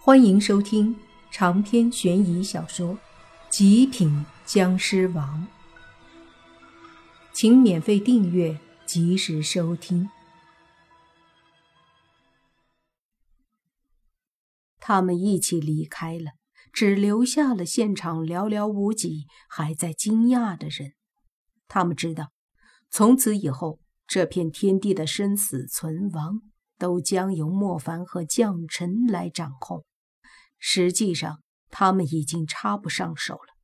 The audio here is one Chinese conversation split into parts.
欢迎收听长篇悬疑小说《极品僵尸王》，请免费订阅，及时收听。他们一起离开了，只留下了现场寥寥无几还在惊讶的人。他们知道，从此以后，这片天地的生死存亡都将由莫凡和将臣来掌控。实际上，他们已经插不上手了。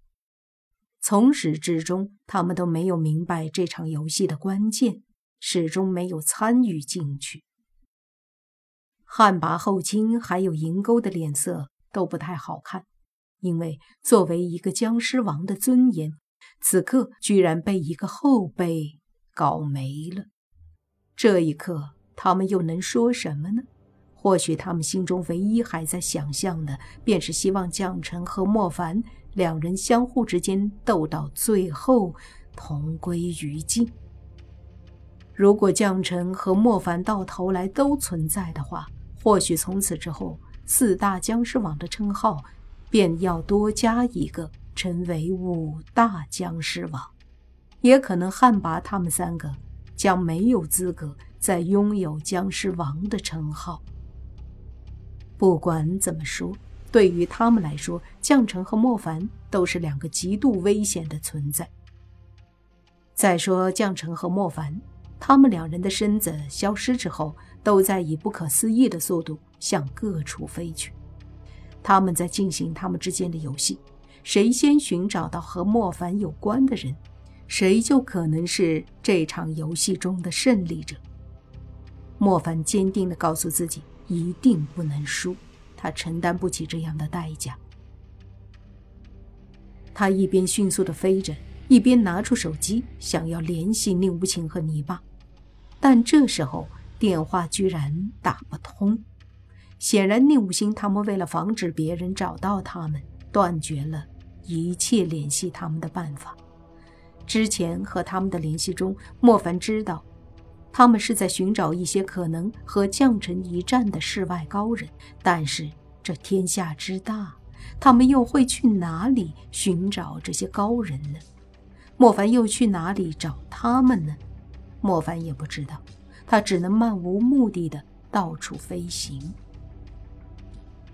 从始至终，他们都没有明白这场游戏的关键，始终没有参与进去。汉拔、后卿还有银钩的脸色都不太好看，因为作为一个僵尸王的尊严，此刻居然被一个后辈搞没了。这一刻，他们又能说什么呢？或许他们心中唯一还在想象的，便是希望将臣和莫凡两人相互之间斗到最后，同归于尽。如果将臣和莫凡到头来都存在的话，或许从此之后，四大僵尸王的称号便要多加一个，成为五大僵尸王。也可能汉拔他们三个将没有资格再拥有僵尸王的称号。不管怎么说，对于他们来说，将臣和莫凡都是两个极度危险的存在。再说将臣和莫凡，他们两人的身子消失之后，都在以不可思议的速度向各处飞去。他们在进行他们之间的游戏，谁先寻找到和莫凡有关的人，谁就可能是这场游戏中的胜利者。莫凡坚定地告诉自己。一定不能输，他承担不起这样的代价。他一边迅速的飞着，一边拿出手机，想要联系宁无情和泥巴，但这时候电话居然打不通。显然，宁无心他们为了防止别人找到他们，断绝了一切联系他们的办法。之前和他们的联系中，莫凡知道。他们是在寻找一些可能和将臣一战的世外高人，但是这天下之大，他们又会去哪里寻找这些高人呢？莫凡又去哪里找他们呢？莫凡也不知道，他只能漫无目的的到处飞行。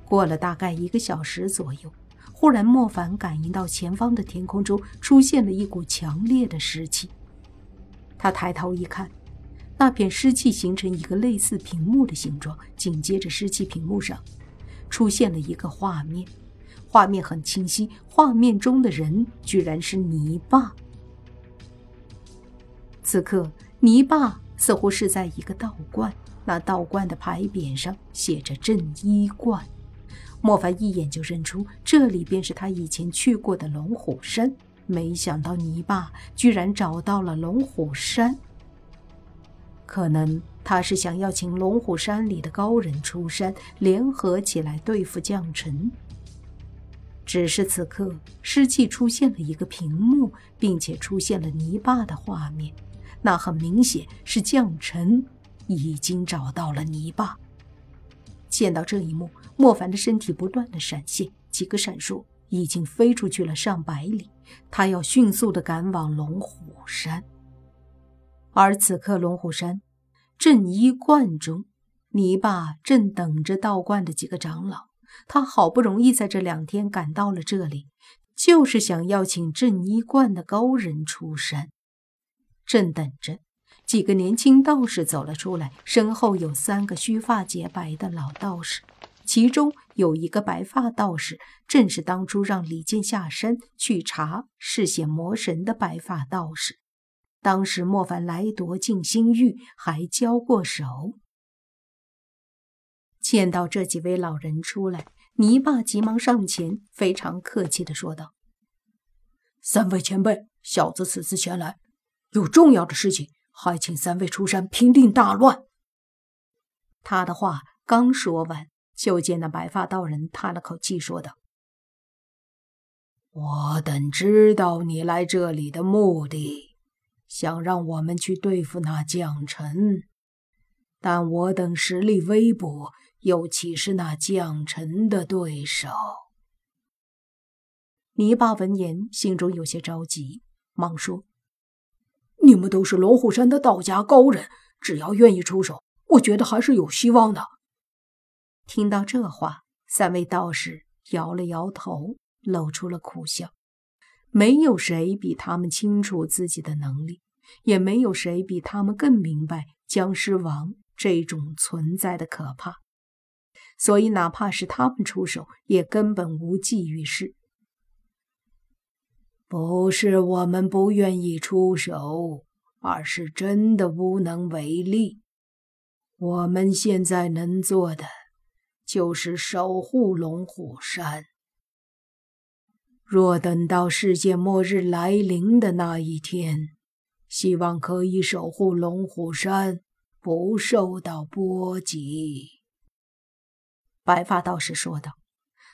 过了大概一个小时左右，忽然莫凡感应到前方的天空中出现了一股强烈的湿气，他抬头一看。那片湿气形成一个类似屏幕的形状，紧接着湿气屏幕上出现了一个画面，画面很清晰，画面中的人居然是泥巴。此刻，泥巴似乎是在一个道观，那道观的牌匾上写着“镇医观”。莫凡一眼就认出，这里便是他以前去过的龙虎山。没想到泥巴居然找到了龙虎山。可能他是想要请龙虎山里的高人出山，联合起来对付将臣。只是此刻湿气出现了一个屏幕，并且出现了泥巴的画面，那很明显是将臣已经找到了泥巴。见到这一幕，莫凡的身体不断的闪现，几个闪烁已经飞出去了上百里，他要迅速的赶往龙虎山。而此刻，龙虎山镇医观中，泥巴正等着道观的几个长老。他好不容易在这两天赶到了这里，就是想要请镇医观的高人出山。正等着，几个年轻道士走了出来，身后有三个须发洁白的老道士，其中有一个白发道士，正是当初让李健下山去查嗜血魔神的白发道士。当时莫凡来夺静心玉，还交过手。见到这几位老人出来，泥巴急忙上前，非常客气的说道：“三位前辈，小子此次前来，有重要的事情，还请三位出山平定大乱。”他的话刚说完，就见那白发道人叹了口气，说道：“我等知道你来这里的目的。”想让我们去对付那将臣，但我等实力微薄，又岂是那将臣的对手？泥巴闻言，心中有些着急，忙说：“你们都是龙虎山的道家高人，只要愿意出手，我觉得还是有希望的。”听到这话，三位道士摇了摇头，露出了苦笑。没有谁比他们清楚自己的能力，也没有谁比他们更明白僵尸王这种存在的可怕，所以哪怕是他们出手，也根本无济于事。不是我们不愿意出手，而是真的无能为力。我们现在能做的，就是守护龙虎山。若等到世界末日来临的那一天，希望可以守护龙虎山不受到波及。”白发道士说道，“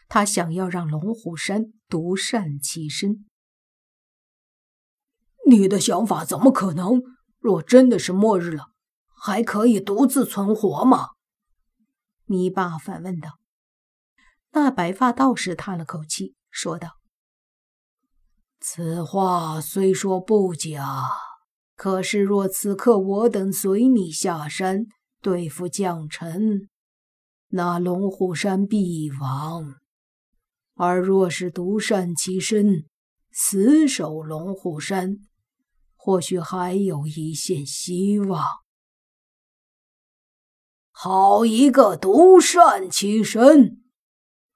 他想要让龙虎山独善其身。”你的想法怎么可能？若真的是末日了，还可以独自存活吗？泥巴反问道。那白发道士叹了口气，说道：“此话虽说不假，可是若此刻我等随你下山对付将臣，那龙虎山必亡；而若是独善其身，死守龙虎山，或许还有一线希望。好一个独善其身！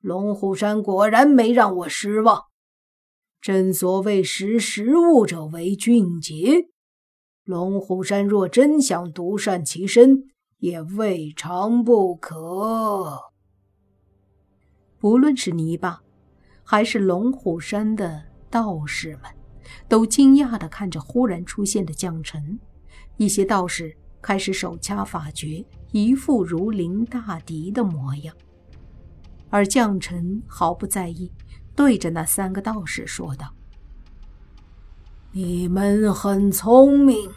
龙虎山果然没让我失望。正所谓识时务者为俊杰，龙虎山若真想独善其身，也未尝不可。不论是泥巴，还是龙虎山的道士们。都惊讶地看着忽然出现的将臣，一些道士开始手掐法诀，一副如临大敌的模样。而将臣毫不在意，对着那三个道士说道：“你们很聪明，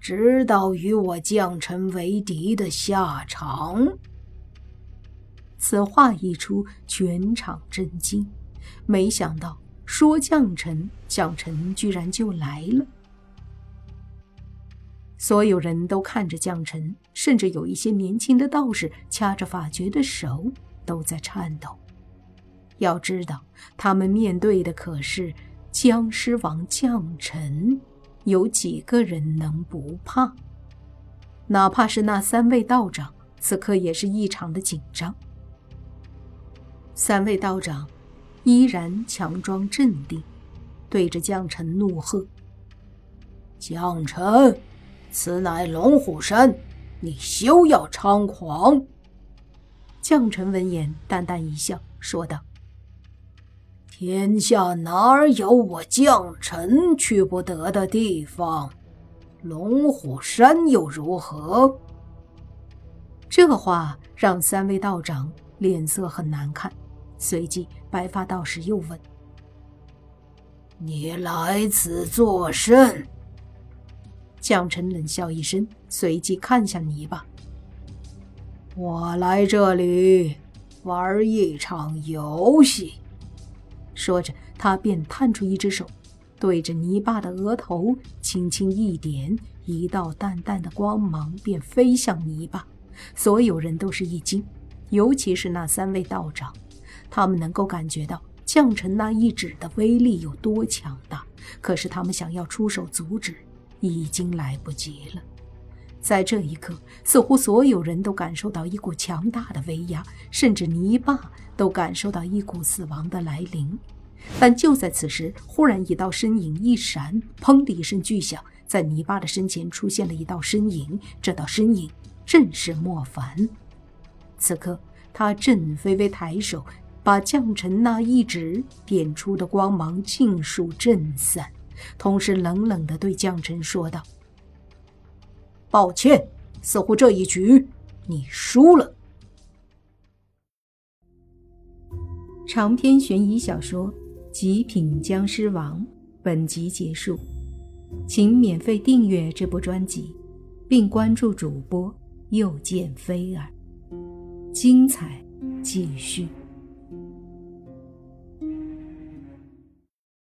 知道与我将臣为敌的下场。”此话一出，全场震惊，没想到。说将臣，将臣居然就来了。所有人都看着将臣，甚至有一些年轻的道士掐着法诀的手都在颤抖。要知道，他们面对的可是僵尸王将臣，有几个人能不怕？哪怕是那三位道长，此刻也是异常的紧张。三位道长。依然强装镇定，对着将臣怒喝：“将臣，此乃龙虎山，你休要猖狂！”将臣闻言淡淡一笑，说道：“天下哪儿有我将臣去不得的地方？龙虎山又如何？”这话让三位道长脸色很难看。随即，白发道士又问：“你来此作甚？”将臣冷笑一声，随即看向泥巴：“我来这里玩一场游戏。”说着，他便探出一只手，对着泥巴的额头轻轻一点，一道淡淡的光芒便飞向泥巴。所有人都是一惊，尤其是那三位道长。他们能够感觉到将臣那一指的威力有多强大，可是他们想要出手阻止，已经来不及了。在这一刻，似乎所有人都感受到一股强大的威压，甚至泥巴都感受到一股死亡的来临。但就在此时，忽然一道身影一闪，砰的一声巨响，在泥巴的身前出现了一道身影。这道身影正是莫凡。此刻，他正微微抬手。把将臣那一指点出的光芒尽数震散，同时冷冷地对将臣说道：“抱歉，似乎这一局你输了。”长篇悬疑小说《极品僵尸王》本集结束，请免费订阅这部专辑，并关注主播又见菲儿。精彩继续。